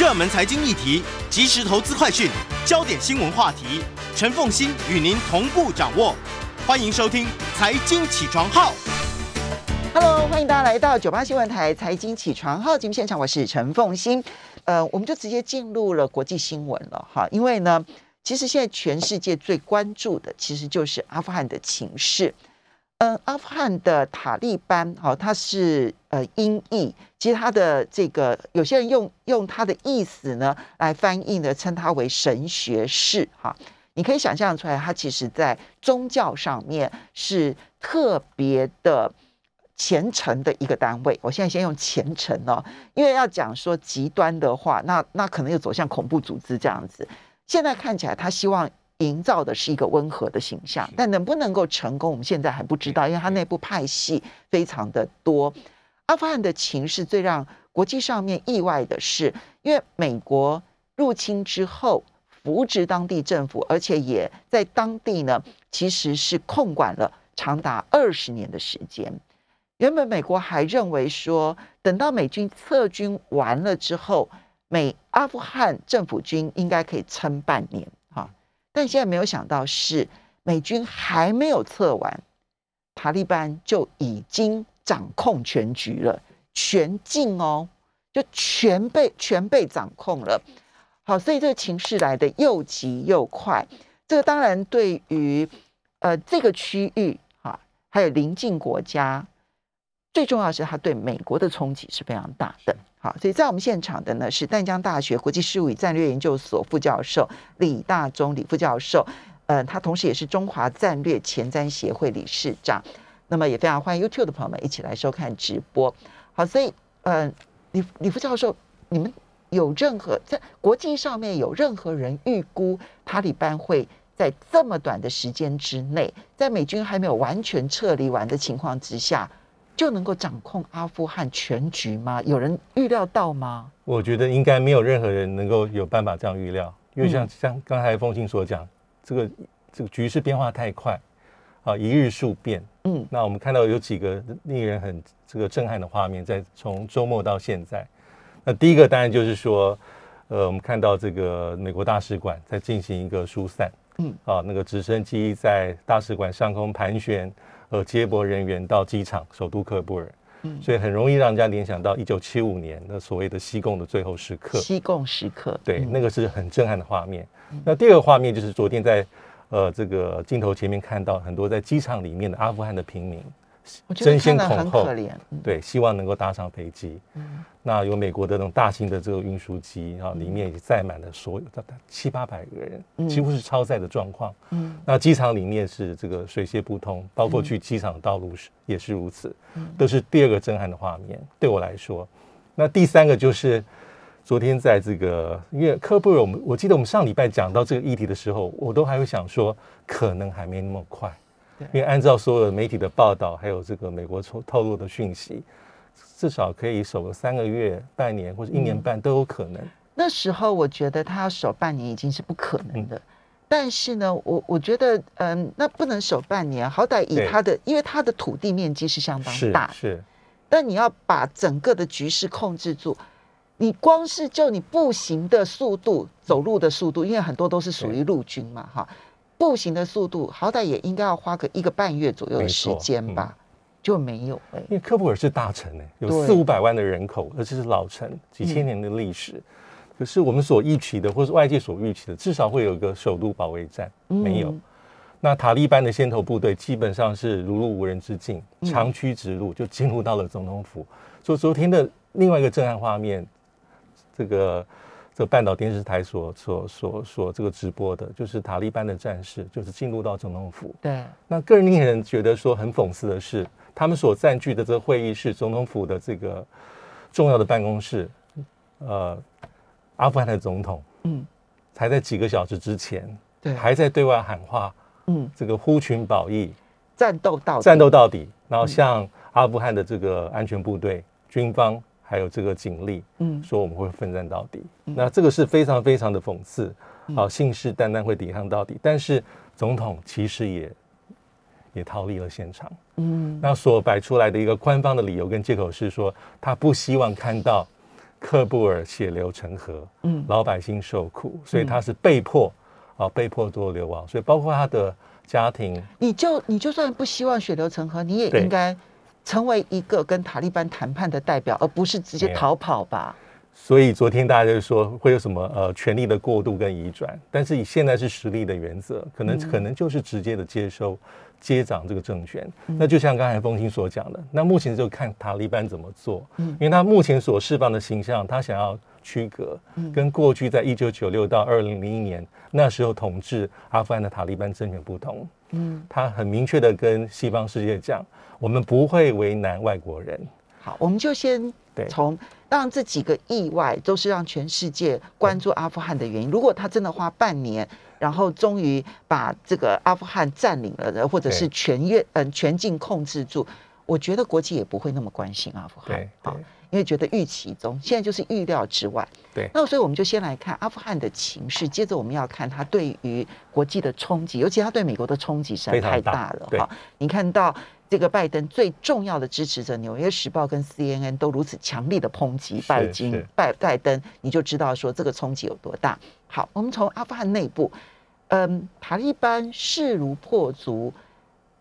热门财经议题、即时投资快讯、焦点新闻话题，陈凤欣与您同步掌握。欢迎收听《财经起床号》。Hello，欢迎大家来到九八新闻台财经起床号节目现场，我是陈凤欣。呃，我们就直接进入了国际新闻了哈，因为呢，其实现在全世界最关注的其实就是阿富汗的情势。嗯，阿富汗的塔利班，好、它是呃音译，其实它的这个有些人用用它的意思呢来翻译呢，称它为神学士哈。你可以想象出来，它其实在宗教上面是特别的虔诚的一个单位。我现在先用虔诚哦，因为要讲说极端的话，那那可能又走向恐怖组织这样子。现在看起来，他希望营造的是一个温和的形象，但能不能够成功，我们现在还不知道，因为他内部派系非常的多。阿富汗的情势最让国际上面意外的是，因为美国入侵之后扶植当地政府，而且也在当地呢，其实是控管了长达二十年的时间。原本美国还认为说，等到美军撤军完了之后，美阿富汗政府军应该可以撑半年哈，但现在没有想到是美军还没有撤完，塔利班就已经掌控全局了，全境哦，就全被全被掌控了。好，所以这个情势来的又急又快，这个当然对于呃这个区域哈，还有邻近国家。最重要是，它对美国的冲击是非常大的。好，所以在我们现场的呢是淡江大学国际事务与战略研究所副教授李大中李副教授，呃，他同时也是中华战略前瞻协会理事长。那么也非常欢迎 YouTube 的朋友们一起来收看直播。好，所以呃，李李副教授，你们有任何在国际上面有任何人预估塔利班会在这么短的时间之内，在美军还没有完全撤离完的情况之下？就能够掌控阿富汗全局吗？有人预料到吗？我觉得应该没有任何人能够有办法这样预料，因为像、嗯、像刚才风清所讲，这个这个局势变化太快，啊，一日数变。嗯，那我们看到有几个令人很这个震撼的画面，在从周末到现在。那第一个当然就是说，呃，我们看到这个美国大使馆在进行一个疏散，嗯，啊，那个直升机在大使馆上空盘旋。呃，接驳人员到机场，首都喀布尔，嗯，所以很容易让人家联想到一九七五年的所谓的西贡的最后时刻。西贡时刻，对，嗯、那个是很震撼的画面。嗯、那第二个画面就是昨天在呃这个镜头前面看到很多在机场里面的阿富汗的平民，争先恐后，嗯、对，希望能够搭上飞机。嗯，那有美国的那种大型的这个运输机啊，里面已经载满了所有的七八百个人，嗯、几乎是超载的状况。嗯，那机场里面是这个水泄不通，包括去机场的道路是、嗯、也是如此，嗯、都是第二个震撼的画面。对我来说，那第三个就是昨天在这个因为科布尔，我们我记得我们上礼拜讲到这个议题的时候，我都还会想说，可能还没那么快。因为按照所有媒体的报道，还有这个美国透透露的讯息，至少可以守个三个月、半年或者一年半都有可能。那时候我觉得他要守半年已经是不可能的，嗯、但是呢，我我觉得，嗯，那不能守半年，好歹以他的，因为他的土地面积是相当大，是。但你要把整个的局势控制住，你光是就你步行的速度、走路的速度，因为很多都是属于陆军嘛，哈。步行的速度，好歹也应该要花个一个半月左右的时间吧，嗯、就没有。因为科普尔是大城哎、欸，有四五百万的人口，而且是老城，几千年的历史。嗯、可是我们所预期的，或是外界所预期的，至少会有一个首都保卫战，嗯、没有。那塔利班的先头部队基本上是如入无人之境，长驱直入就进入到了总统府。所以昨天的另外一个震撼画面，这个。这半岛电视台所所所所这个直播的，就是塔利班的战士，就是进入到总统府。对，那更令人觉得说很讽刺的是，他们所占据的这个会议室，总统府的这个重要的办公室，呃，阿富汗的总统，嗯，才在几个小时之前，对，还在对外喊话，嗯，这个呼群保义，战斗到底战斗到底，然后向阿富汗的这个安全部队、军方。还有这个警力，嗯，说我们会奋战到底。那这个是非常非常的讽刺，好，信誓旦旦会抵抗到底。但是总统其实也也逃离了现场。嗯，那所摆出来的一个官方的理由跟借口是说，他不希望看到喀布尔血流成河，嗯。老百姓受苦，所以他是被迫啊，被迫做流亡，所以包括他的家庭，你就你就算不希望血流成河，你也对。应该成为一个跟塔利班谈判的代表，而不是直接逃跑吧？所以昨天大家就说会有什么呃权力的过渡跟移转，但是以现在是实力的原则，可能、可能就是直接的接收接掌这个政权。那就像刚才风清所讲的，那目前就看塔利班怎么做，因为他目前所释放的形象，他想要区隔，跟过去在一九九六到二零零一年那时候统治阿富汗的塔利班政权不同。嗯，他很明确的跟西方世界讲，我们不会为难外国人。好，我们就先对。从让这几个意外都是让全世界关注阿富汗的原因。如果他真的花半年，然后终于把这个阿富汗占领了，或者是全越嗯全境控制住，我觉得国际也不会那么关心阿富汗。对。好对，因为觉得预期中，现在就是预料之外。对那所以我们就先来看阿富汗的情势，接着我们要看它对于国际的冲击，尤其它对美国的冲击实在太大了对哈。你看到这个拜登最重要的支持者《纽约时报》跟 CNN 都如此强力的抨击拜金拜拜登，你就知道说这个冲击有多大。好，我们从阿富汗内部，嗯，塔利班势如破竹，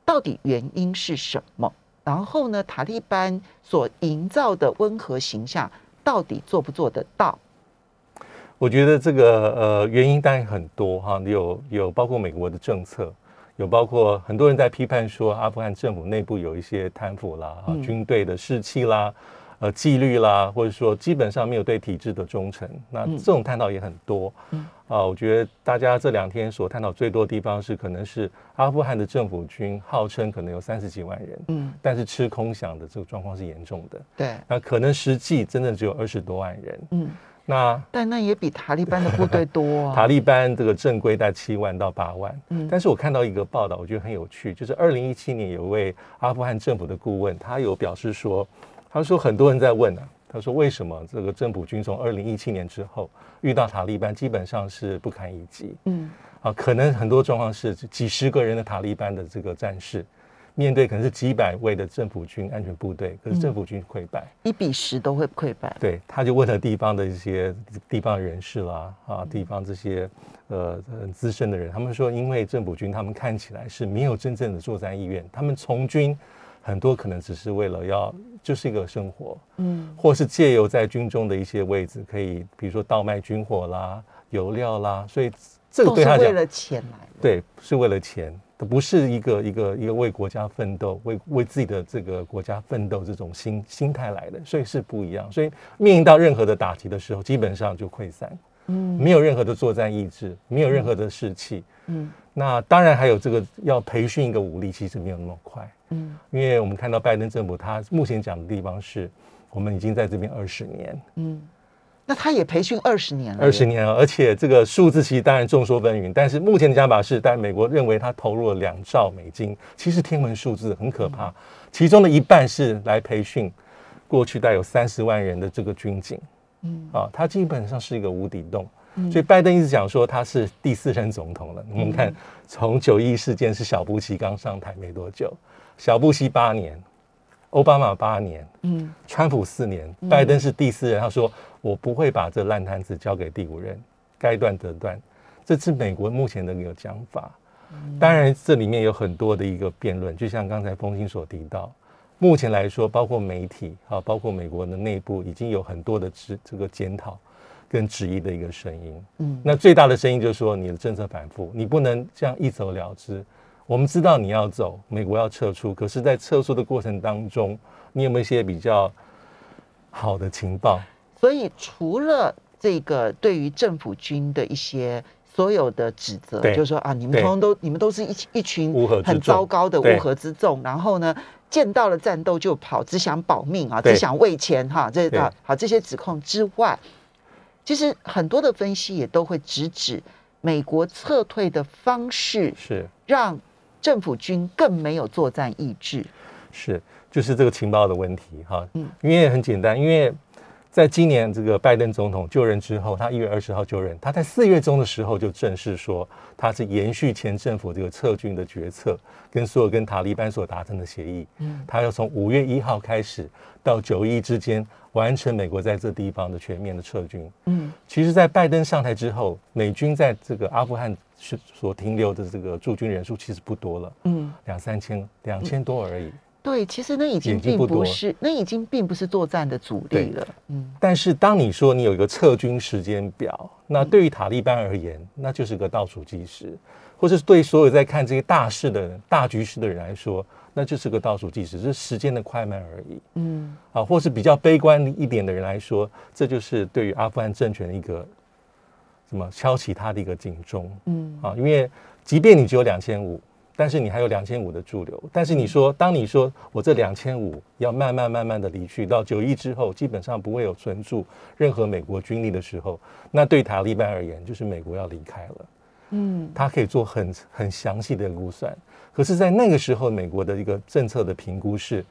到底原因是什么？然后呢，塔利班所营造的温和形象，到底做不做得到？我觉得这个呃原因当然很多哈，有有包括美国的政策，有包括很多人在批判说阿富汗政府内部有一些贪腐啦，哈、嗯军队的士气啦，呃纪律啦，或者说基本上没有对体制的忠诚，那嗯这种探讨也很多。嗯啊，我觉得大家这两天所探讨最多的地方是，可能是阿富汗的政府军号称可能有三十几万人，嗯，但是吃空饷的这个状况是严重的，对，那可能实际真的只有二十多万人。嗯，那但那也比塔利班的部队多啊。塔利班这个正规在七万到八万，嗯但是我看到一个报道，我觉得很有趣，就是二零一七年有一位阿富汗政府的顾问，他有表示说，他说很多人在问啊，他说为什么这个政府军从二零一七年之后遇到塔利班基本上是不堪一击嗯啊，可能很多状况是几十个人的塔利班的这个战士。面对可能是几百位的政府军安全部队，可是政府军溃败，一比十都会溃败。对，他就问了地方的一些地方人士啦，啊，地方这些呃很资深的人，他们说，因为政府军他们看起来是没有真正的作战意愿，他们从军很多可能只是为了要就是一个生活，嗯或是借由在军中的一些位置，可以比如说倒卖军火啦、油料啦，所以这个对他讲，是为了钱来的。对，是为了钱。不是一个一个一个为国家奋斗、为为自己的这个国家奋斗这种心心态来的，所以是不一样。所以面临到任何的打击的时候，基本上就溃散，嗯没有任何的作战意志，没有任何的士气。嗯那当然还有这个要培训一个武力，其实没有那么快，嗯。因为我们看到拜登政府他目前讲的地方是，我们已经在这边二十年，嗯，那他也培训二十年了，二十年了，而且这个数字其实当然众说纷纭，但是目前的讲法是，但美国认为他投入了两兆美金，其实天文数字很可怕，其中的一半是来培训过去带有三十万人的这个军警，嗯。啊，他基本上是一个无底洞。嗯所以拜登一直讲说他是第四任总统了。我们看从九一事件是小布希刚上台没多久，小布希八年，奥巴马八年，嗯川普四年，拜登是第四任。他说我不会把这烂摊子交给第五任，该断则断。这是美国目前的一个讲法。当然，这里面有很多的一个辩论，就像刚才风清所提到，目前来说，包括媒体啊，包括美国的内部，已经有很多的这这个检讨跟质疑的一个声音。嗯。那最大的声音就是说，你的政策反复，你不能这样一走了之。我们知道你要走，美国要撤出，可是，在撤出的过程当中，你有没有一些比较好的情报？所以除了这个对于政府军的一些所有的指责，就是说啊，你们通通都你们都是一一群乌合之很糟糕的乌合之众，然后呢，见到了战斗就跑，只想保命啊，只想为钱哈，这对。啊好这些指控之外，其实很多的分析也都会直指美国撤退的方式，是让政府军更没有作战意志。是，就是这个情报的问题哈。嗯因为很简单，因为在今年这个拜登总统就任之后，他一月二十号就任，他在四月中的时候就正式说，他是延续前政府这个撤军的决策，跟所有跟塔利班所达成的协议，嗯，他要从五月一号开始到九一之间完成美国在这地方的全面的撤军，嗯，其实，在拜登上台之后，美军在这个阿富汗是所停留的这个驻军人数其实不多了，嗯，两三千两千多而已。对，其实那已经并不是，那已经并不是作战的主力了。嗯，但是当你说你有一个撤军时间表，那对于塔利班而言，那就是个倒数计时，或是对所有在看这些大事的大局势的人来说，那就是个倒数计时，是时间的快慢而已。嗯，啊，或是比较悲观一点的人来说，这就是对于阿富汗政权的一个什么敲起他的一个警钟。嗯，啊，因为即便你只有两千五。但是你还有两千五的驻留，但是你说，当你说我这两千五要慢慢慢慢的离去，到九一之后，基本上不会有存驻任何美国军力的时候，那对塔利班而言，就是美国要离开了。嗯，他可以做很很详细的估算，可是，在那个时候，美国的一个政策的评估是，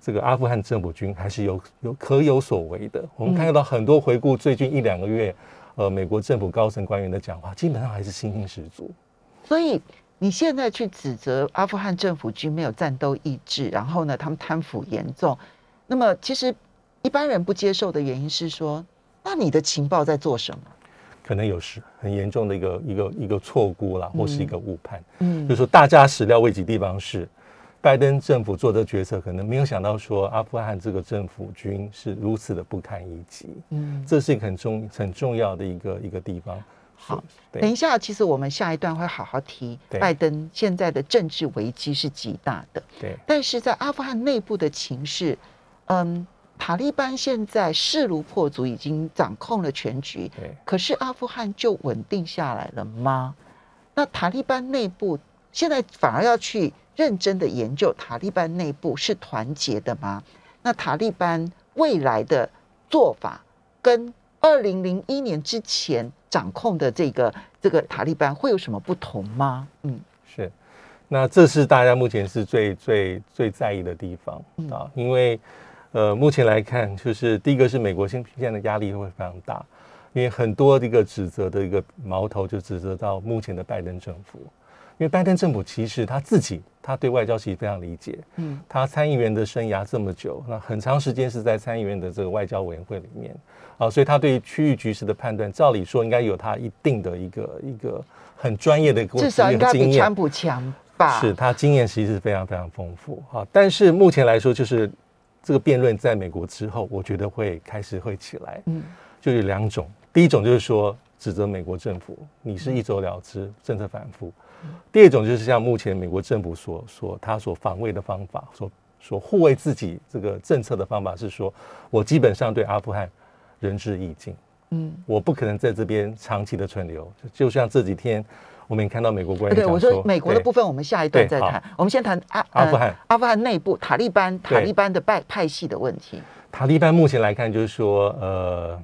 这个阿富汗政府军还是有有可有所为的。我们看到很多回顾最近一两个月，呃，美国政府高层官员的讲话，基本上还是信心十足。所以。你现在去指责阿富汗政府军没有战斗意志，然后呢，他们贪腐严重。那么，其实一般人不接受的原因是说，那你的情报在做什么？可能有时很严重的一个一个一个错估啦，或是一个误判。嗯，就是说大家始料未及地方是，拜登政府做的决策，可能没有想到说阿富汗这个政府军是如此的不堪一击。嗯，这是一个很重很重要的一个一个地方。好，等一下，其实我们下一段会好好提拜登现在的政治危机是极大的。对，但是在阿富汗内部的情势，嗯，塔利班现在势如破竹，已经掌控了全局。对，可是阿富汗就稳定下来了吗？那塔利班内部现在反而要去认真的研究塔利班内部是团结的吗？那塔利班未来的做法跟二零零一年之前？掌控的这个这个塔利班会有什么不同吗？嗯，是，那这是大家目前是最最最在意的地方啊，因为呃，目前来看，就是第一个是美国现现在的压力会非常大，因为很多这个指责的一个矛头就指责到目前的拜登政府。因为拜登政府其实他自己，他对外交其实非常理解。嗯，他参议员的生涯这么久，那很长时间是在参议员的这个外交委员会里面啊，所以他对区域局势的判断，照理说应该有他一定的一个一个很专业的至少应该比川普强吧？是他经验其实是非常非常丰富啊。但是目前来说，就是这个辩论在美国之后，我觉得会开始会起来。嗯，就有两种，第一种就是说指责美国政府，你是一走了之，政策反复。第二种就是像目前美国政府所所他所防卫的方法，所所护卫自己这个政策的方法是说，我基本上对阿富汗仁至义尽，嗯，我不可能在这边长期的存留。就像这几天我们也看到美国官员对我说，美国的部分我们下一段再谈。我们先谈阿阿富汗阿富汗内部塔利班塔利班的派派系的问题。塔利班目前来看就是说，呃。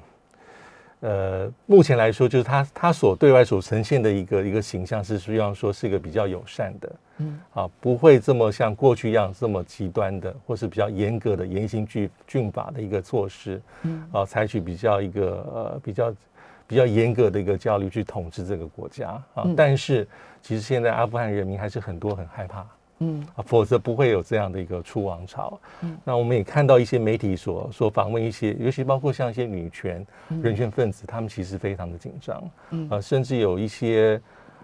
呃，目前来说，就是他他所对外所呈现的一个一个形象是，希望说是一个比较友善的，嗯，啊，不会这么像过去一样这么极端的，或是比较严格的严刑峻峻法的一个措施，嗯，啊，采取比较一个呃比较比较严格的一个教育去统治这个国家啊，但是其实现在阿富汗人民还是很多很害怕。嗯啊，否则不会有这样的一个出王朝。嗯，那我们也看到一些媒体所所访问一些，尤其包括像一些女权人权分子，他们其实非常的紧张。嗯啊，甚至有一些，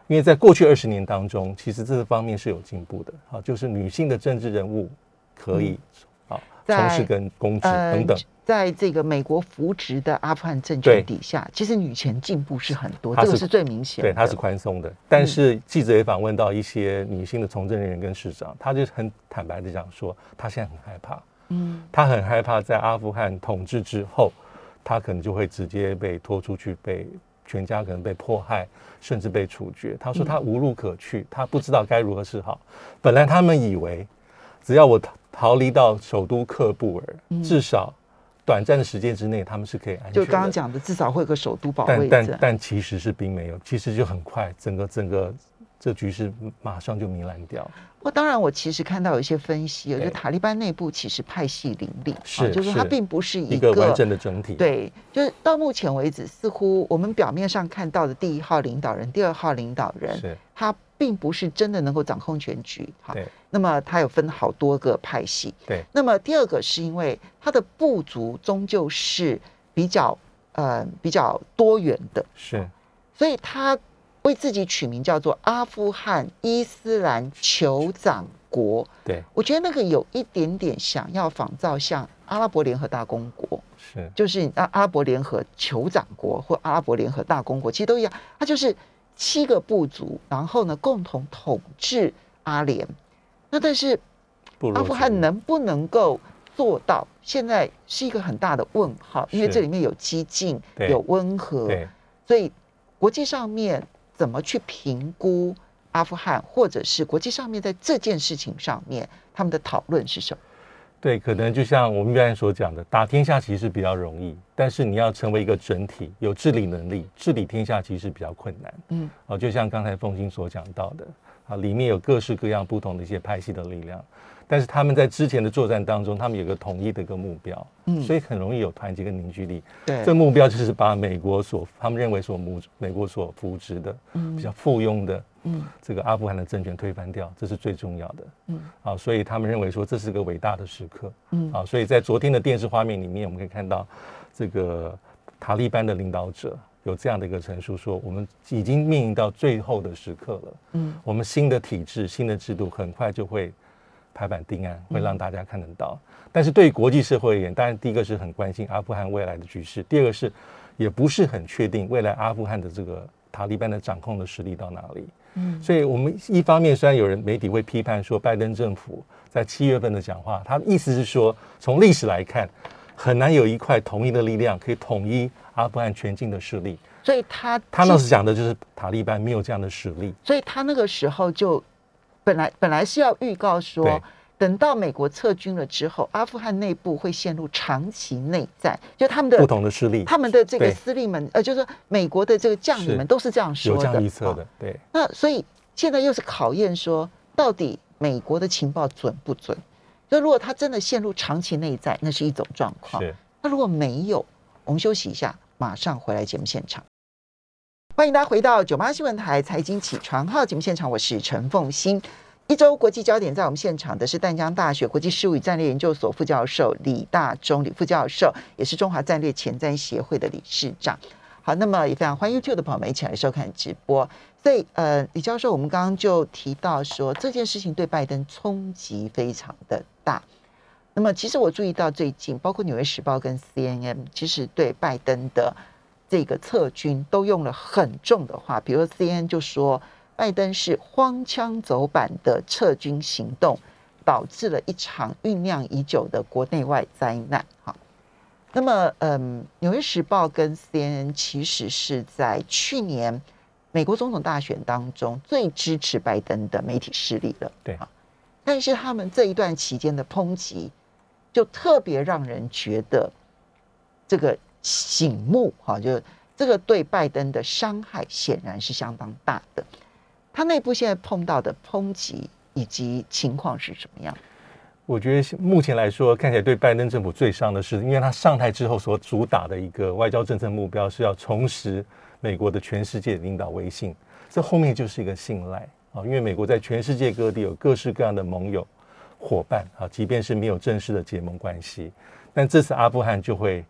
因为在过去二十年当中，其实这个方面是有进步的。啊，就是女性的政治人物可以啊从事跟公职等等。在这个美国扶植的阿富汗政权底下，其实女权进步是很多，这个是最明显。对，它是宽松的。但是记者也访问到一些女性的从政人员跟市长，他就很坦白的讲说，他现在很害怕。嗯，他很害怕在阿富汗统治之后，他可能就会直接被拖出去，被全家可能被迫害，甚至被处决。他说他无路可去，他不知道该如何是好。本来他们以为，只要我逃逃离到首都喀布尔，至少。短暂的时间之内，他们是可以安全。就刚刚讲的，至少会有个首都保卫但但但其实是并没有，其实就很快，整个整个这局势马上就糜烂掉。我当然，我其实看到有一些分析，就对塔利班内部其实派系林立，是啊就是它是并不是一一个完整的整体。对，就是到目前为止，似乎我们表面上看到的第一号领导人、第二号领导人，是，他并不是真的能够掌控全局。哈，对那么它有分好多个派系。对那么第二个是因为它的部族终究是比较呃比较多元的，是，所以他为自己取名叫做阿富汗伊斯兰酋长国。对我觉得那个有一点点想要仿造像阿拉伯联合大公国。是，就是阿阿拉伯联合酋长国或阿拉伯联合大公国，其实都一样，它就是七个部族，然后呢共同统治阿联。那但是阿富汗能不能够做到，现在是一个很大的问号，因为这里面有激进，有温和，对。所以国际上面怎么去评估阿富汗，或者是国际上面在这件事情上面他们的讨论是什么？对，可能就像我们刚才所讲的，打天下其实比较容易，但是你要成为一个整体，有治理能力，治理天下其实比较困难。嗯，哦，就像刚才凤欣所讲到的，啊，里面有各式各样不同的一些派系的力量，但是他们在之前的作战当中，他们有个统一的一个目标，嗯所以很容易有团结跟凝聚力。对这目标就是把美国所他们认为所母美国所扶植的、比较附庸的嗯这个阿富汗的政权推翻掉，这是最重要的。嗯啊，所以他们认为说这是个伟大的时刻。嗯啊，所以在昨天的电视画面里面，我们可以看到这个塔利班的领导者有这样的一个陈述，说我们已经面临到最后的时刻了。嗯我们新的体制、新的制度很快就会拍板定案，会让大家看得到。但是对于国际社会而言，当然第一个是很关心阿富汗未来的局势，第二个是也不是很确定未来阿富汗的这个塔利班的掌控的实力到哪里。嗯所以，我们一方面虽然有人媒体会批判说，拜登政府在七月份的讲话，他的意思是说，从历史来看，很难有一块统一的力量可以统一阿富汗全境的势力。所以他他那时讲的就是塔利班没有这样的实力。所以他那个时候就本来本来是要预告说，等到美国撤军了之后，阿富汗内部会陷入长期内战，就他们的不同的势力。他们的这个司令们，呃，就是说美国的这个将领是。们都是这样说的，有这样预测啊。的，对。那所以现在又是考验说，到底美国的情报准不准？就如果他真的陷入长期内在，那是一种状况。是。那如果没有，我们休息一下，马上回来节目现场。欢迎大家回到九八新闻台财经起床号节目现场，我是陈凤欣。一周国际焦点，在我们现场的是淡江大学国际事务与战略研究所副教授李大中，李副教授也是中华战略前瞻协会的理事长。那么也非常欢迎 YouTube 的朋友们一起来收看直播。所以，呃，李教授，我们刚刚就提到说这件事情对拜登冲击非常的大。那么，其实我注意到最近，包括《纽约时报》跟 CNN，其实对拜登的这个撤军都用了很重的话，比如 CNN 就说拜登是荒腔走板的撤军行动，导致了一场酝酿已久的国内外灾难。哈，那么，嗯，《纽约时报》跟 CNN 其实是在去年美国总统大选当中最支持拜登的媒体势力了。对啊，但是他们这一段期间的抨击，就特别让人觉得这个醒目哈、就这个对拜登的伤害显然是相当大的。他内部现在碰到的抨击以及情况是什么样？我觉得目前来说，看起来对拜登政府最伤的是，因为他上台之后所主打的一个外交政策目标是要重拾美国的全世界领导威信，这后面就是一个信赖啊，因为美国在全世界各地有各式各样的盟友伙伴啊，即便是没有正式的结盟关系，但这次阿富汗就会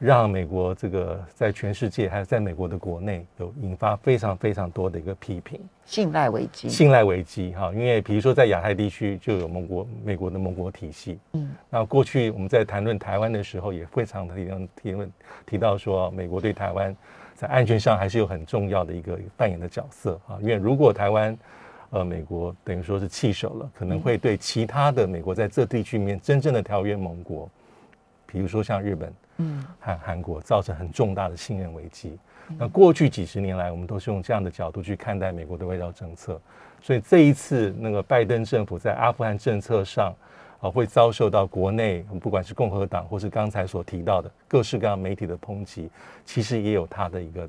让美国这个在全世界还有在美国的国内有引发非常非常多的一个批评。信赖危机。信赖危机哈，因为比如说在亚太地区就有盟国美国的盟国体系，嗯那过去我们在谈论台湾的时候，也非常的提论提问提到说，美国对台湾在安全上还是有很重要的一个扮演的角色啊，因为如果台湾呃美国等于说是弃守了，可能会对其他的美国在这地区里面真正的条约盟国，比如说像日本嗯和韩国，造成很重大的信任危机。那过去几十年来，我们都是用这样的角度去看待美国的外交政策，所以这一次那个拜登政府在阿富汗政策上，啊，会遭受到国内不管是共和党或是刚才所提到的各式各样媒体的抨击，其实也有它的一个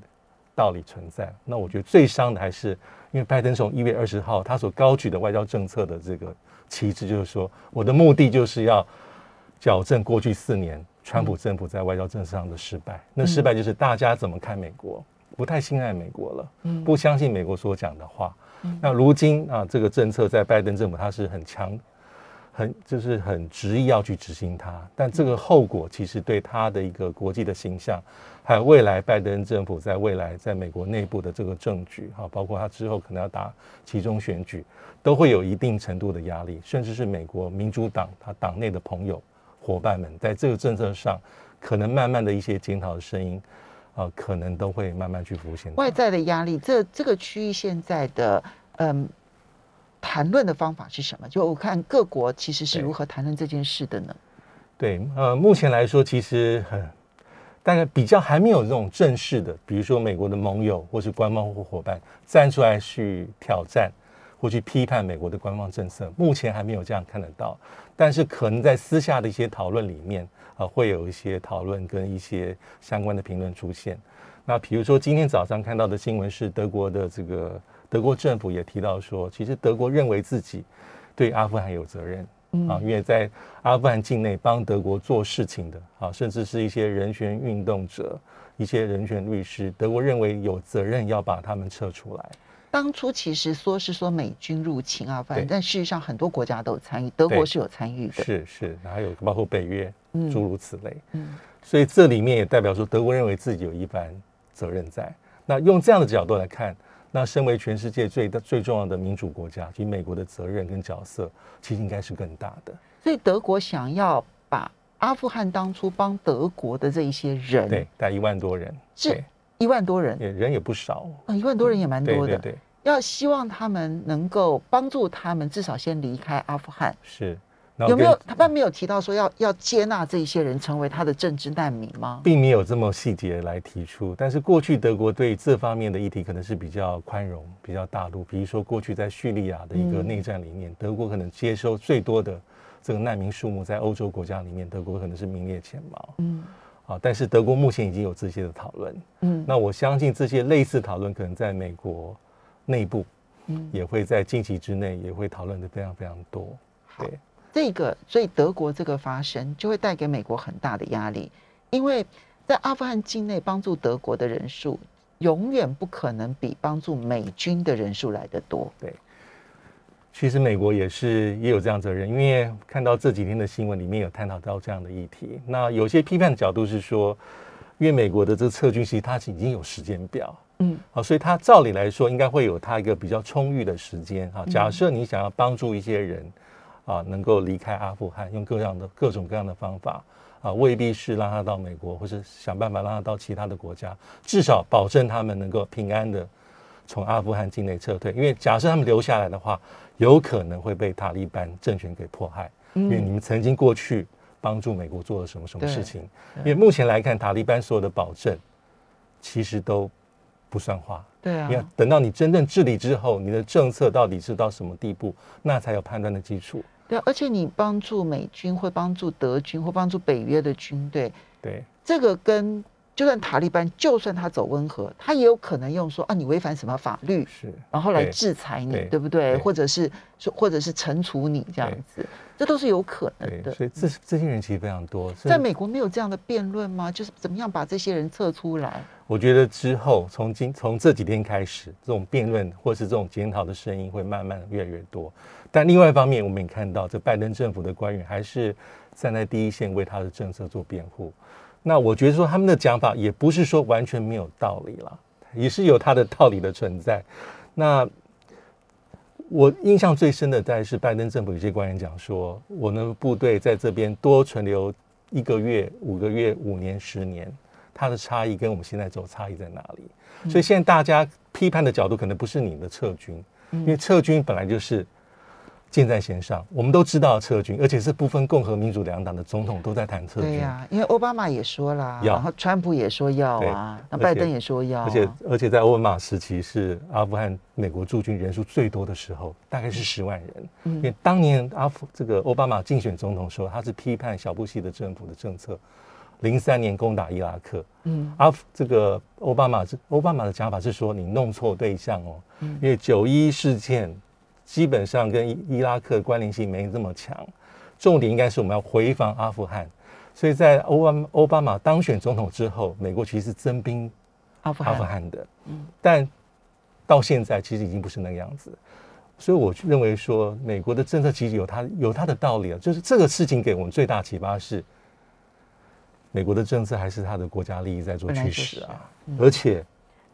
道理存在。那我觉得最伤的还是，因为拜登从一月二十号他所高举的外交政策的这个旗帜，就是说我的目的就是要矫正过去四年川普政府在外交政策上的失败。那失败就是大家怎么看美国，不太信赖美国了，嗯不相信美国所讲的话。那如今啊，这个政策在拜登政府它是很强。很就是很执意要去执行它，但这个后果其实对他的一个国际的形象，还有未来拜登政府在未来在美国内部的这个政局哈，包括他之后可能要打其中选举，都会有一定程度的压力，甚至是美国民主党他党内的朋友伙伴们在这个政策上，可能慢慢的一些检讨的声音，啊，可能都会慢慢去浮现。外在的压力，这这个区域现在的嗯谈论的方法是什么？就我看各国其实是如何谈论这件事的呢？对，呃，目前来说，其实很大概比较还没有这种正式的，比如说美国的盟友或是官方或伙伴站出来去挑战或去批判美国的官方政策，目前还没有这样看得到。但是可能在私下的一些讨论里面，啊、会有一些讨论跟一些相关的评论出现。那比如说今天早上看到的新闻是德国的这个德国政府也提到说，其实德国认为自己对阿富汗有责任。啊，因为在阿富汗境内帮德国做事情的啊，甚至是一些人权运动者、一些人权律师，德国认为有责任要把他们撤出来。当初其实说是说美军入侵阿富汗，但事实上很多国家都有参与，德国是有参与的。是是，还有包括北约，嗯诸如此类。嗯所以这里面也代表说，德国认为自己有一番责任在。那用这样的角度来看，那身为全世界最的最重要的民主国家，其实美国的责任跟角色，其实应该是更大的。所以德国想要把阿富汗当初帮德国的这一些人，对，大概一万多人，是对一万多人，也人也不少。啊，一万多人也蛮多的。对对对，要希望他们能够帮助他们，至少先离开阿富汗。是。有没有跟他们没有提到说要要接纳这一些人成为他的政治难民吗？并没有这么细节来提出，但是过去德国对这方面的议题可能是比较宽容、比较大陆。比如说，过去在叙利亚的一个嗯内战里面，德国可能接收最多的这个难民数目，在欧洲国家里面，德国可能是名列前茅嗯啊。但是德国目前已经有这些的讨论，嗯那我相信这些类似讨论可能在美国内部嗯，也会在近期之内也会讨论的非常非常多。对，这个所以德国这个发生就会带给美国很大的压力，因为在阿富汗境内帮助德国的人数永远不可能比帮助美军的人数来得多。其实美国也是也有这样责任，因为看到这几天的新闻里面有探讨到这样的议题。那有些批判的角度是说，因为美国的这个撤军其实它已经有时间表，嗯啊，所以它照理来说应该会有它一个比较充裕的时间啊。假设你想要帮助一些人啊，能够离开阿富汗，用各样的各种各样的方法啊，未必是让他到美国，或是想办法让他到其他的国家，至少保证他们能够平安的从阿富汗境内撤退。因为假设他们留下来的话，有可能会被塔利班政权给迫害，因为你们曾经过去帮助美国做了什么什么事情。因为目前来看，塔利班所有的保证其实都不算话。对啊你，要等到你真正治理之后，你的政策到底是到什么地步，那才有判断的基础。对啊，而且你帮助美军会帮助德军会帮助北约的军队，对这个跟就算塔利班，就算他走温和，他也有可能用说啊，你违反什么法律，是，然后来制裁你，对对不对？对或者是说，或者是惩处你这样子，这都是有可能，的。所以这这些人其实非常多。在美国没有这样的辩论吗？就是怎么样把这些人撤出来？我觉得之后从今从这几天开始，这种辩论或是这种检讨的声音会慢慢越来越多。但另外一方面，我们也看到，这拜登政府的官员还是站在第一线为他的政策做辩护。那我觉得说他们的讲法也不是说完全没有道理啦，也是有它的道理的存在。那我印象最深的，大概是拜登政府有些官员讲说，我们部队在这边多存留一个月、五个月、五年、十年，它的差异跟我们现在走差异在哪里？所以现在大家批判的角度可能不是你的撤军，因为撤军本来就是箭在弦上，我们都知道撤军，而且是不分共和民主两党的总统都在谈撤军。对呀、因为奥巴马也说了，然后川普也说要啊，那拜登也说要、啊，而且而且在奥巴马时期是阿富汗美国驻军人数最多的时候，大概是十万人。嗯。因为当年阿富这个奥巴马竞选总统的时候，他是批判小布希的政府的政策，零三年攻打伊拉克，嗯。阿富这个奥巴马是奥巴马的讲法是说你弄错对象哦，因为九一一事件基本上跟伊伊拉克关联性没这么强，重点应该是我们要回防阿富汗。所以在欧巴奥巴马当选总统之后，美国其实是增兵阿阿富汗，富汗的，嗯。但到现在其实已经不是那个样子。所以我认为说，美国的政策其实有它有它的道理啊，就是这个事情给我们最大启发是，美国的政策还是它的国家利益在做驱使啊，嗯。而且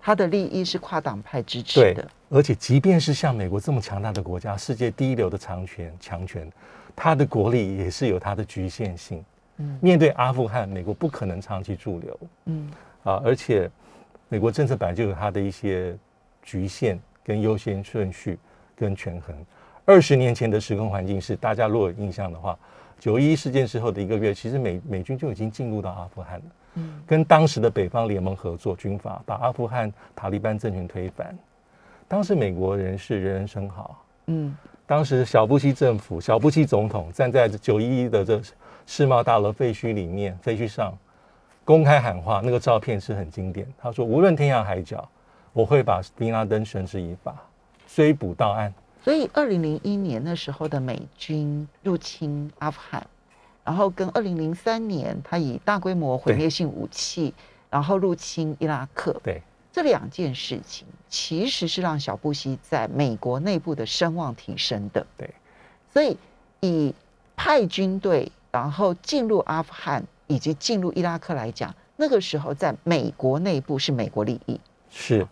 他的利益是跨党派支持对的，，而且即便是像美国这么强大的国家，世界第一流的强权强权，它的国力也是有它的局限性。嗯面对阿富汗，美国不可能长期驻留嗯啊，而且美国政策本来就有它的一些局限、跟优先顺序、跟权衡。二十年前的时空环境是，大家如果有印象的话，九一一事件之后的一个月，其实美美军就已经进入到阿富汗了。嗯跟当时的北方联盟合作军阀，把阿富汗塔利班政权推翻。当时美国人是人人称好，嗯当时小布希政府、小布希总统站在九一一的这世贸大楼废墟里面，废墟上公开喊话，那个照片是很经典。他说：“无论天涯海角，我会把宾拉登绳之以法，追捕到案。所以二零零一年那时候的美军入侵阿富汗，然后跟二零零三年他以大规模毁灭性武器，然后入侵伊拉克，对，这两件事情其实是让小布希在美国内部的声望提升的。对，所以以派军队然后进入阿富汗以及进入伊拉克来讲，那个时候在美国内部是美国利益，是。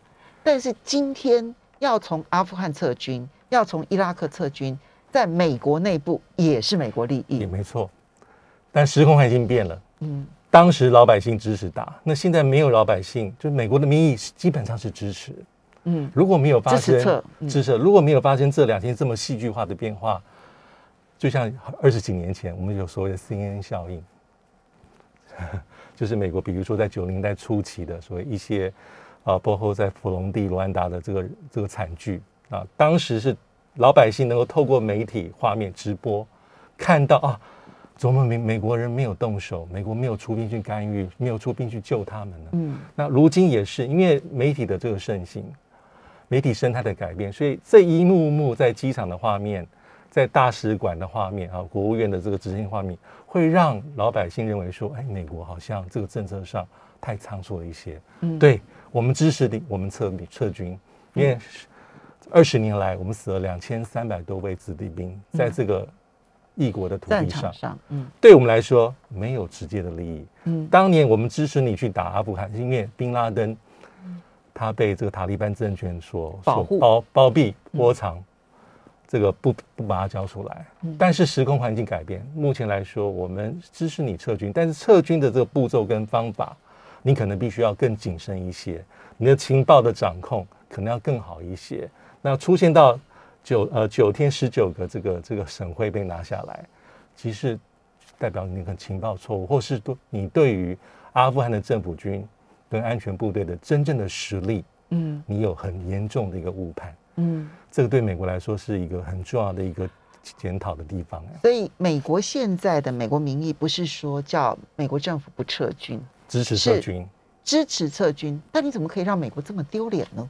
但是今天要从阿富汗撤军，要从伊拉克撤军，在美国内部也是美国利益。也没错。但时空环境变了。嗯当时老百姓支持打，那现在没有老百姓，就美国的民意基本上是支持。嗯如果没有发支持生支持，如果没有发生这两天这么戏剧化的变化，就像二十几年前我们有所谓的 CNN 效应，就是美国，比如说在九零代初期的所谓一些啊，包括在佛隆蒂、卢安达的这个这个惨剧啊，当时是老百姓能够透过媒体画面直播看到啊，怎么美美国人没有动手，美国没有出兵去干预，没有出兵去救他们呢？嗯那如今也是因为媒体的这个盛行，媒体生态的改变，所以这一幕幕在机场的画面，在大使馆的画面啊，国务院的这个执行画面，会让老百姓认为说，哎，美国好像这个政策上太仓促了一些。嗯，对我们支持你，我们撤撤军，因为二十年来我们死了两千三百多位子弟兵，在这个异国的土地上。嗯。对我们来说没有直接的利益。嗯。当年我们支持你去打阿富汗，是因为宾拉登他被这个塔利班政权所保包包庇窝藏，这个不不把他交出来。嗯。但是时空环境改变，目前来说，我们支持你撤军，但是撤军的这个步骤跟方法，你可能必须要更谨慎一些，你的情报的掌控可能要更好一些。那出现到九呃九天十九个这个这个省会被拿下来，其实代表你的情报错误，或是对你对于阿富汗的政府军跟安全部队的真正的实力，嗯你有很严重的一个误判。嗯，这个对美国来说是一个很重要的一个检讨的地方。哎，所以美国现在的美国民意不是说叫美国政府不撤军，支持撤是军，支持撤军，但你怎么可以让美国这么丢脸呢？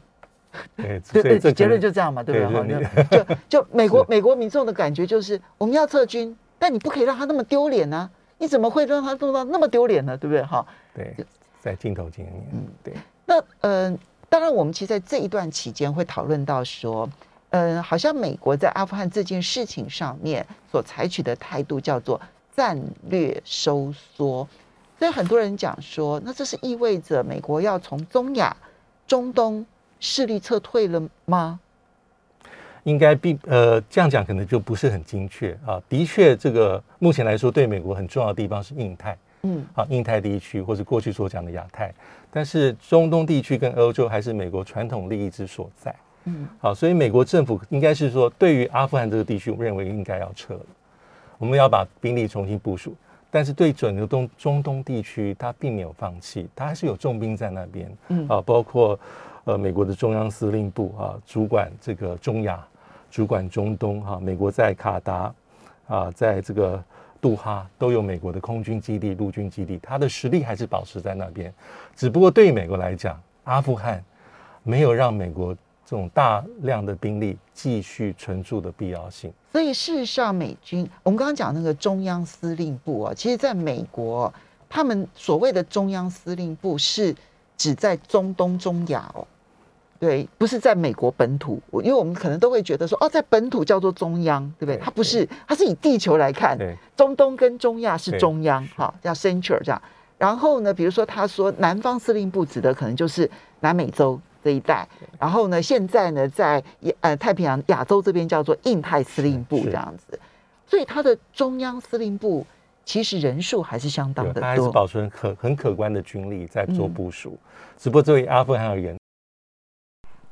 对，对结论就这样嘛，对不对？对哈，就就 就美国美国民众的感觉就是，我们要撤军，但你不可以让他那么丢脸啊！你怎么会让他弄到那么丢脸呢？对不对？哈，对，在镜头前面，嗯对，那呃，当然，我们其实在这一段期间会讨论到说，嗯、好像美国在阿富汗这件事情上面所采取的态度叫做战略收缩，所以很多人讲说，那这是意味着美国要从中亚、中东势力撤退了吗？应该并呃这样讲可能就不是很精确啊。的确，这个目前来说对美国很重要的地方是印太嗯啊，印太地区或是过去所讲的亚太，但是中东地区跟欧洲还是美国传统利益之所在。嗯好，所以美国政府应该是说，对于阿富汗这个地区，我们认为应该要撤了，我们要把兵力重新部署。但是对整个东中东地区，它并没有放弃，它还是有重兵在那边嗯啊，包括呃美国的中央司令部啊，主管这个中亚，主管中东哈、美国在卡达啊，在这个杜哈都有美国的空军基地、陆军基地，它的实力还是保持在那边。只不过对于美国来讲，阿富汗没有让美国这种大量的兵力继续存驻的必要性。所以事实上，美军我们刚刚讲那个中央司令部啊，其实在美国，他们所谓的中央司令部是指在中东、中亚哦。对，不是在美国本土，因为我们可能都会觉得说，哦，在本土叫做中央，对不对？它不是，它是以地球来看，中东跟中亚是中央，哈，叫 Center 这样。然后呢，比如说他说南方司令部指的可能就是南美洲这一带，然后呢，现在呢在呃太平洋亚洲这边叫做印太司令部这样子。所以它的中央司令部其实人数还是相当的多，还是保存可很可观的军力在做部署。只不过作为阿富汗而言。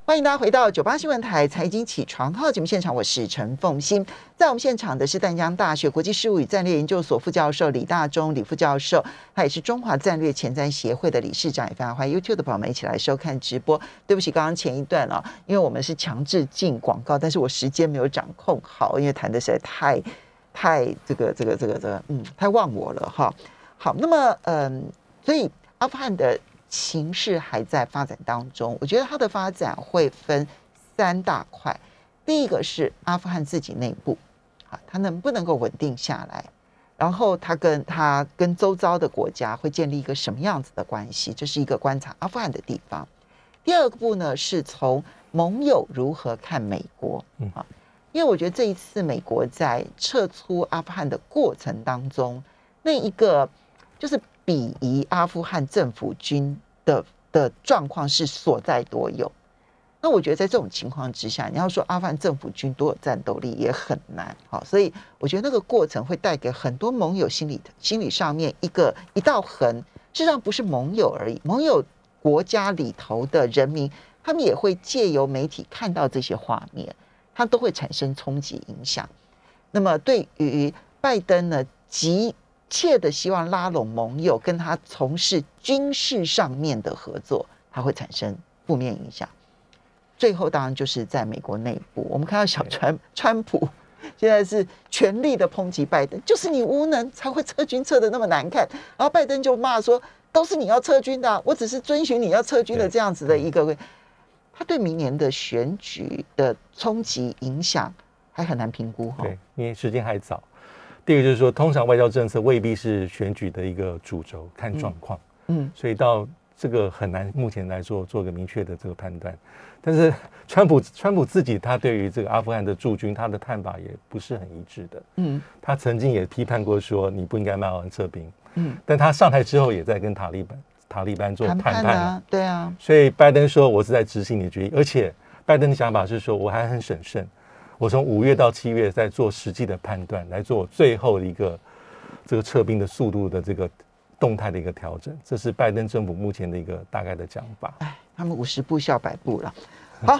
欢迎大家回到九八新闻台财经起床号节目现场，我是陈凤欣。在我们现场的是淡江大学国际事务与战略研究所副教授李大中李副教授，他也是中华战略前瞻协会的理事长，也非常欢迎 YouTube 的朋友们一起来收看直播。对不起，刚刚前一段啊，因为我们是强制进广告，但是我时间没有掌控好，因为谈的实在太太这个这个这个这个嗯太忘我了哈。好，那么嗯，所以阿富汗的。形势还在发展当中，我觉得它的发展会分三大块。第一个是阿富汗自己内部，啊，它能不能够稳定下来？然后它跟它跟周遭的国家会建立一个什么样子的关系？这是一个观察阿富汗的地方。第二个步呢，是从盟友如何看美国，啊，因为我觉得这一次美国在撤出阿富汗的过程当中，那一个就是。鄙夷阿富汗政府军的的状况是所在多有，那我觉得在这种情况之下，你要说阿富汗政府军多有战斗力也很难，好，所以我觉得那个过程会带给很多盟友心理心理上面一个一道痕，事实上不是盟友而已，盟友国家里头的人民，他们也会借由媒体看到这些画面，他都会产生冲击影响。那么对于拜登呢，急。切的希望拉拢盟友，跟他从事军事上面的合作，它会产生负面影响。最后当然就是在美国内部，我们看到小川 川普现在是全力的抨击拜登，就是你无能才会撤军撤的那么难看。然后拜登就骂说，都是你要撤军的，我只是遵循你要撤军的这样子的一个。他对明年的选举的冲击影响还很难评估哈，对，因为时间还早。第二个就是说，通常外交政策未必是选举的一个主轴，看状况。嗯，所以到这个很难，目前来说做个明确的这个判断。但是，川普川普自己他对于这个阿富汗的驻军，他的看法也不是很一致的。嗯，他曾经也批判过说，你不应该贸然撤兵。嗯，但他上台之后，也在跟塔利班塔利班做谈判啊。对啊。所以拜登说，我是在执行你的决议，而且拜登的想法是说，我还很审慎。我从五月到七月在做实际的判断，来做最后一个这个撤兵的速度的这个动态的一个调整，这是拜登政府目前的一个大概的讲法。哎，他们五十步笑百步了。好，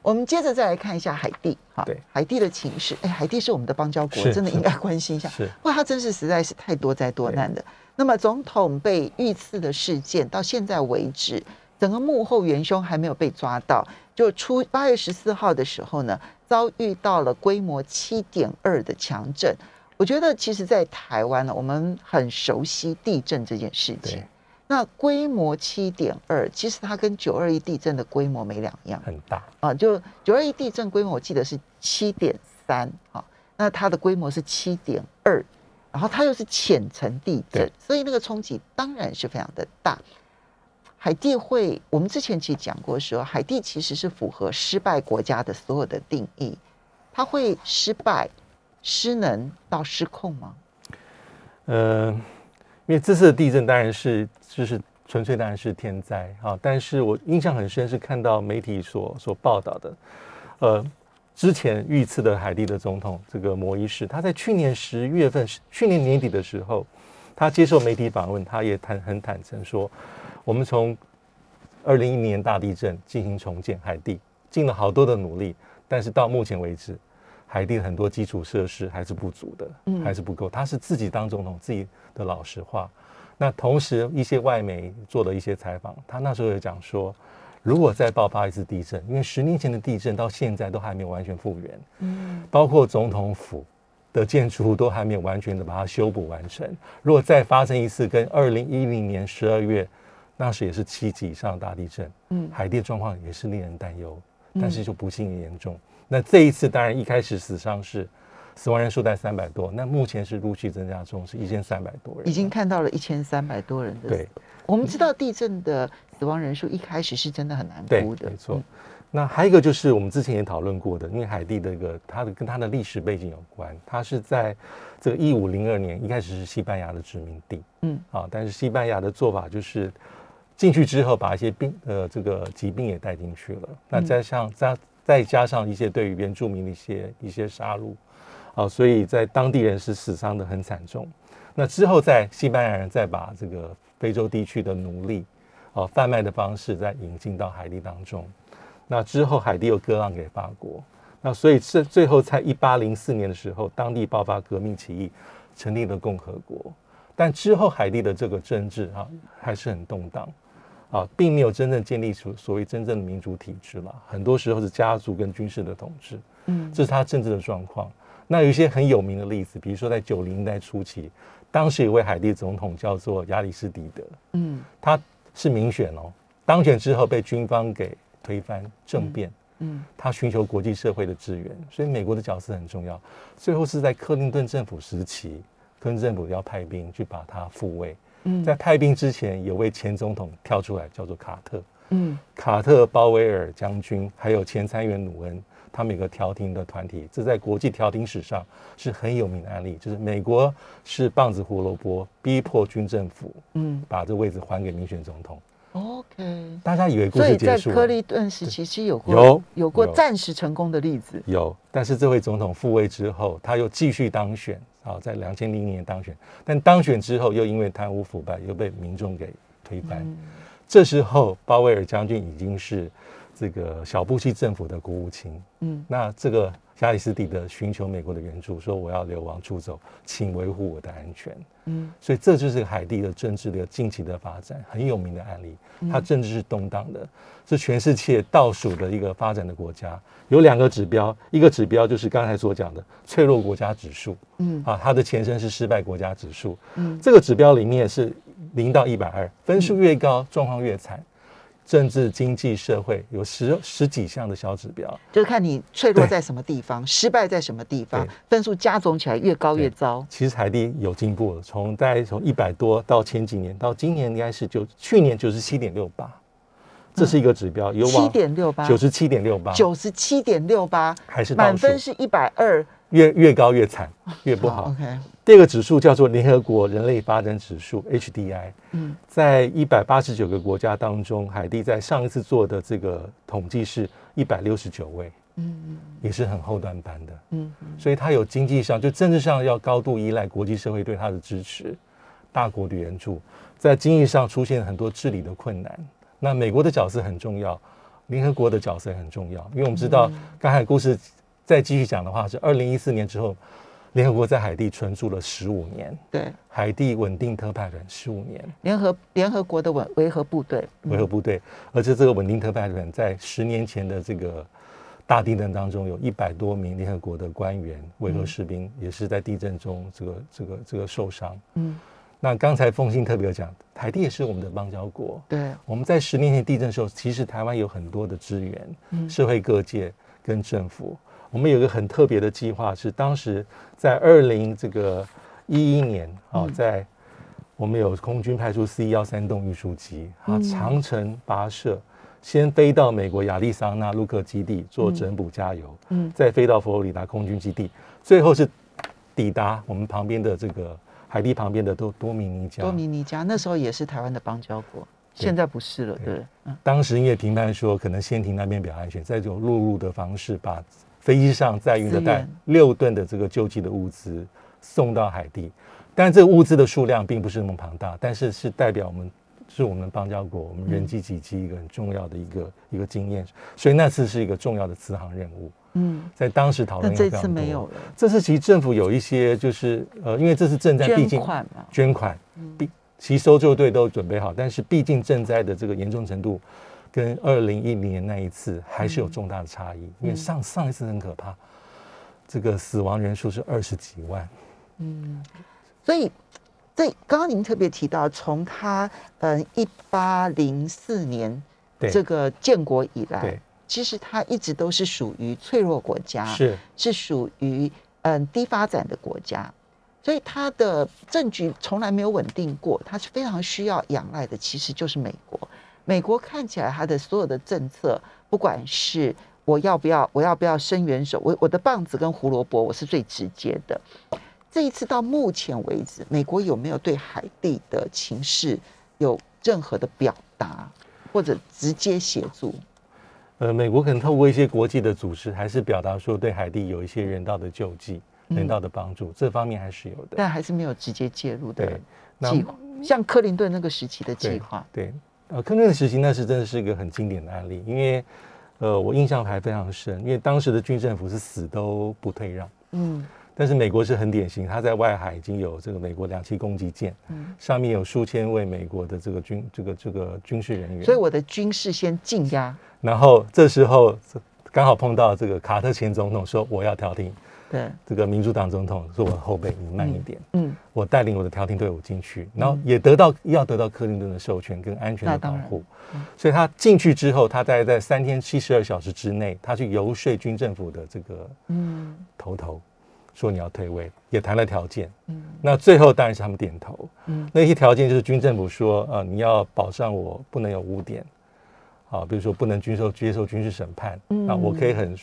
我们接着再来看一下海地。哈，对，海地的情势。哎，海地是我们的邦交国，真的应该关心一下。是，哇，他真是实在是太多灾多难的。那么总统被遇刺的事件到现在为止，整个幕后元凶还没有被抓到。就出八月十四号的时候呢。遭遇到了规模七点二的强震，我觉得其实，在台湾呢，我们很熟悉地震这件事情。那规模七点二，其实它跟九二一地震的规模没两样，很大啊。就九二一地震规模，我记得是七点三啊，那它的规模是七点二，然后它又是浅层地震，所以那个冲击当然是非常的大。海地会，我们之前其实讲过，说海地其实是符合失败国家的所有的定义，它会失败、失能到失控吗？呃，因为这次的地震当然是就是纯粹当然是天灾啊，但是我印象很深是看到媒体所所报道的，呃，之前遇刺的海地的总统这个摩伊士，他在去年十月份、去年年底的时候，他接受媒体访问，他也坦很坦诚说。我们从二零一零年大地震进行重建海地，尽了好多的努力，但是到目前为止，海地很多基础设施还是不足的，还是不够。他是自己当总统自己的老实话。那同时一些外媒做了一些采访，他那时候也讲说，如果再爆发一次地震，因为十年前的地震到现在都还没有完全复原，嗯，包括总统府的建筑物都还没有完全的把它修补完成。如果再发生一次跟二零一零年十二月那时也是七级以上的大地震，嗯。海地的状况也是令人担忧，但是就不幸严重。那这一次当然一开始死伤是死亡人数在三百多，那目前是陆续增加中，是一千三百多人，已经看到了一千三百多人的对。死。我们知道地震的死亡人数一开始是真的很难估的，没错。嗯。那还有一个就是我们之前也讨论过的，因为海地的一个它的跟它的历史背景有关，它是在这个一五零二年一开始是西班牙的殖民地，嗯。啊，但是西班牙的做法就是进去之后把一些病呃这个疾病也带进去了，那嗯再像再再加上一些对于原住民的一些一些杀戮，啊，所以在当地人是死伤的很惨重。那之后在西班牙人再把这个非洲地区的奴隶啊贩卖的方式再引进到海地当中。那之后海地又割让给法国，那所以是最后在一八零四年的时候，当地爆发革命起义，成立了共和国。但之后海地的这个政治啊还是很动荡啊，并没有真正建立出所谓真正的民主体制了。很多时候是家族跟军事的统治，嗯这是他政治的状况。那有一些很有名的例子，比如说在九零年代初期，当时有一位海地总统叫做亚里士迪德，嗯他是民选哦，当选之后被军方给推翻政变，嗯他寻求国际社会的支援，所以美国的角色很重要。最后是在克林顿政府时期，克林顿政府要派兵去把他复位。嗯。在派兵之前，有位前总统跳出来，叫做卡特。嗯。卡特鲍威尔将军还有前参议员努恩，他们有个调停的团体，这在国际调停史上是很有名的案例。就是美国是棒子胡萝卜，逼迫军政府嗯。把这位置还给民选总统。，OK。大家以为故所以在事结束了，克利顿时期是有过有。有过暂时成功的例子，有，但是这位总统复位之后，他又继续当选啊，在两千零年当选，但当选之后又因为贪污腐败，又被民众给推翻。嗯这时候，鲍威尔将军已经是这个小布希政府的国务卿。嗯那这个加里斯蒂德寻求美国的援助，说我要流亡出走，请维护我的安全。嗯所以这就是海地的政治的近期的发展，很有名的案例。它政治是动荡的，是全世界倒数的一个发展的国家。有两个指标，一个指标就是刚才所讲的脆弱国家指数嗯啊，它的前身是失败国家指数。嗯这个指标里面是零到一百二，分数越高，状况越惨。政治、经济、社会有十十几项的小指标，就是看你脆弱在什么地方，失败在什么地方，分数加总起来越高越糟。其实海地有进步了，从大概从一百多到前几年，到今年应该是九，去年九十七点六八，这是一个指标，有七点六八，九十七点六八，九十七点六八，还是满分是一百二，越越高越惨，越不好。OK，第二个指数叫做联合国人类发展指数 HDI，嗯在一百八十九个国家当中，海地在上一次做的这个统计是一百六十九位，嗯也是很后端班的。嗯所以它有经济上就政治上要高度依赖国际社会对它的支持，大国的援助，在经济上出现很多治理的困难。那美国的角色很重要，联合国的角色很重要，因为我们知道刚才故事再继续讲的话，是二零一四年之后，联合国在海地存驻了十五年，对，海地稳定特派员十五年。联合联合国的维维和部队，维和部队，而且这个稳定特派员在十年前的这个大地震当中，有一百多名联合国的官员、维和士兵也是在地震中这个这个这个受伤。嗯，那刚才凤信特别有讲，海地也是我们的邦交国。对，我们在十年前地震的时候，其实台湾有很多的资源，嗯。社会各界跟政府，我们有一个很特别的计划，是当时在二零这个一一年啊，嗯。在我们有空军派出 C 幺三栋运输机，啊，嗯。长城跋涉，先飞到美国亚利桑那陆克基地做整补加油，嗯。再飞到佛罗里达空军基地，最后是抵达我们旁边的这个海地旁边的多多米尼加。多米尼加那时候也是台湾的邦交国，对。现在不是了，对。对，嗯。当时因为评判说可能先停那边比较安全，再用陆路的方式把飞机上载运的带六吨的这个救济的物资送到海地。但这个物资的数量并不是那么庞大，但是是代表我们是我们邦交国，我们人机几机一个很重要的一个、一个经验，所以那次是一个重要的慈航任务，嗯，在当时讨论这次没有。了，这次其实政府有一些就是呃，因为这次赈灾，毕捐竟款嘛，捐款，毕其实搜救队都准备好，但是毕竟赈灾的这个严重程度跟二零一零年那一次还是有重大的差异，因为上上一次很可怕，这个死亡人数是二十几万。嗯。所以，在刚刚您特别提到，从他嗯一八零四年这个建国以来，其实他一直都是属于脆弱国家，是。是属于嗯低发展的国家，所以他的政局从来没有稳定过，他是非常需要仰赖的，其实就是美国。美国看起来它的所有的政策，不管是我要不要，我要不要伸援手，我我的棒子跟胡萝卜，我是最直接的。这一次到目前为止，美国有没有对海地的情势有任何的表达，或者直接协助？呃，美国可能透过一些国际的组织，还是表达说对海地有一些人道的救济、嗯人道的帮助，这方面还是有的。但还是没有直接介入的计划，像克林顿那个时期的计对划。对，呃，克林顿实行那是真的是一个很经典的案例，因为呃，我印象还非常深，因为当时的军政府是死都不退让。嗯但是美国是很典型，他在外海已经有这个美国两栖攻击舰，嗯，上面有数千位美国的这个军这个这个军事人员。所以我的军事先镇压。然后这时候刚好碰到这个卡特前总统说我要调停，对，这个民主党总统是我后辈你慢一点，嗯，我带领我的调停队伍进去，然后也得到要得到克林顿的授权跟安全的保护，所以他进去之后，他大概在三天七十二小时之内，他去游说军政府的这个嗯。头头，说你要退位，也谈了条件。嗯。那最后当然是他们点头。嗯。那些条件就是军政府说，呃，你要保障我不能有污点，啊，比如说不能军受接受军事审判，嗯。啊，我可以很，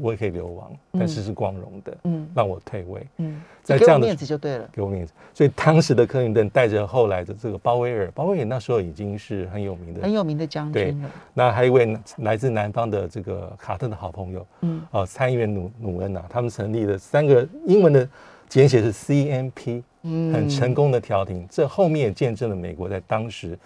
我也可以流亡，但是是光荣的，嗯让我退位，嗯，在这样的给我面子就对了。给我面子。所以当时的克林顿带着后来的这个鲍威尔，鲍威尔那时候已经是很有名的很有名的将军了。那还有一位来自南方的这个卡特的好朋友，嗯哦、参议员努努恩啊，他们成立了三个英文的简写是 CNP，嗯很成功的调停。这后面也见证了美国在当时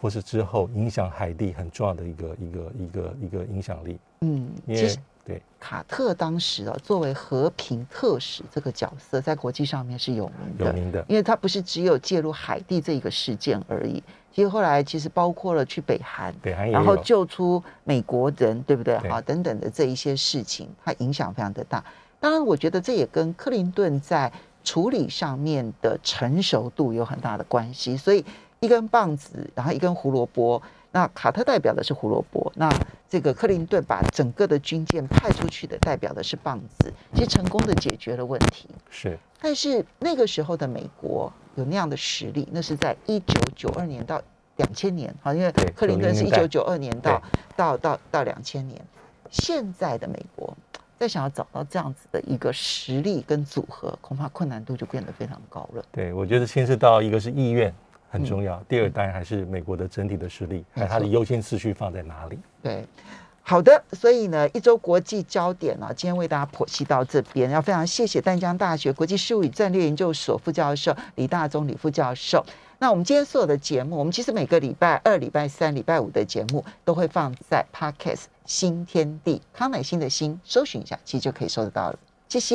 或是之后影响海地很重要的一个一个一个一个影响力。嗯，其实对卡特当时啊，作为和平特使这个角色，在国际上面是有名的。有名的，因为他不是只有介入海地这一个事件而已，其实后来其实包括了去北韩，北韩然后救出美国人，对不对？对好，等等的这一些事情，它影响非常的大。当然，我觉得这也跟克林顿在处理上面的成熟度有很大的关系。所以一根棒子，然后一根胡萝卜。那卡特代表的是胡萝卜，那这个克林顿把整个的军舰派出去的代表的是棒子，其实成功的解决了问题。是但是那个时候的美国有那样的实力，那是在一九九二年到两千年，好，因为克林顿是90年代一九九二年到到到到两千年，现在的美国在想要找到这样子的一个实力跟组合，恐怕困难度就变得非常高了。对，我觉得牵涉到一个是意愿很重要，第二当然还是美国的整体的实力，还有它的优先次序放在哪里。对，好的，所以呢，一周国际焦点呢、今天为大家剖析到这边，要非常谢谢淡江大学国际事务与战略研究所副教授李大忠李副教授。那我们今天所有的节目，我们其实每个礼拜二、礼拜三、礼拜五的节目都会放在 Podcast 新天地康乃馨的新，搜寻一下，其实就可以搜得到了。谢谢。